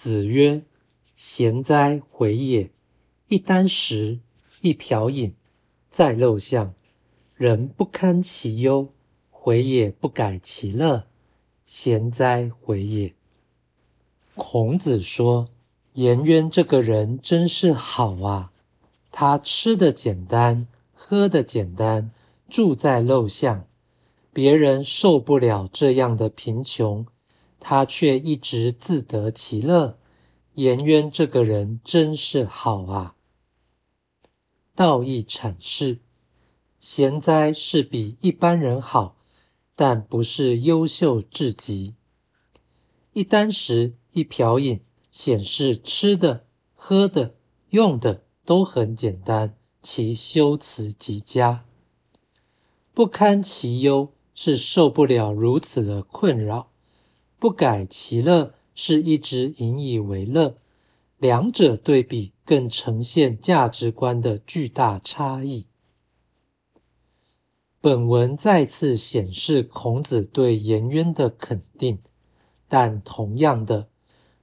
子曰：“贤哉，回也！一箪食，一瓢饮，在陋巷，人不堪其忧，回也不改其乐，贤哉，回也！”孔子说：“颜渊这个人真是好啊！他吃的简单，喝的简单，住在陋巷，别人受不了这样的贫穷。”他却一直自得其乐。颜渊这个人真是好啊！道义阐释：贤哉是比一般人好，但不是优秀至极。一箪食，一瓢饮，显示吃的、喝的、用的都很简单，其修辞极佳。不堪其忧，是受不了如此的困扰。不改其乐，是一直引以为乐。两者对比，更呈现价值观的巨大差异。本文再次显示孔子对颜渊的肯定，但同样的，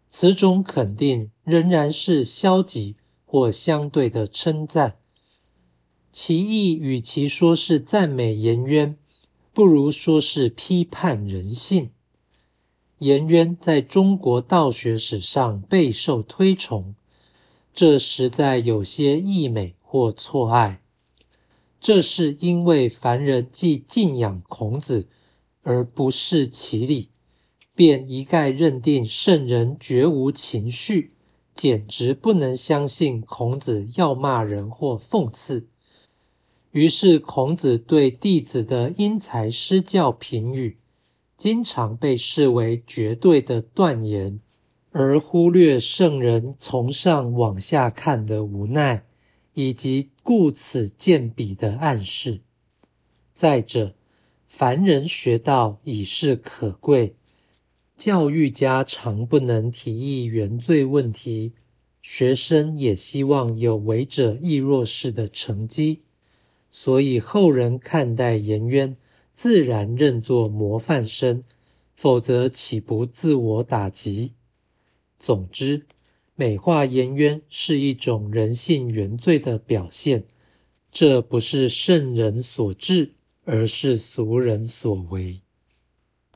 此种肯定仍然是消极或相对的称赞。其意与其说是赞美颜渊，不如说是批判人性。颜渊在中国道学史上备受推崇，这实在有些溢美或错爱。这是因为凡人既敬仰孔子而不视其理，便一概认定圣人绝无情绪，简直不能相信孔子要骂人或讽刺。于是，孔子对弟子的因材施教评语。经常被视为绝对的断言，而忽略圣人从上往下看的无奈，以及顾此见彼的暗示。再者，凡人学道已是可贵，教育家常不能提议原罪问题，学生也希望有为者亦若是的成绩，所以后人看待颜渊。自然认作模范生，否则岂不自我打击？总之，美化颜渊是一种人性原罪的表现，这不是圣人所致，而是俗人所为。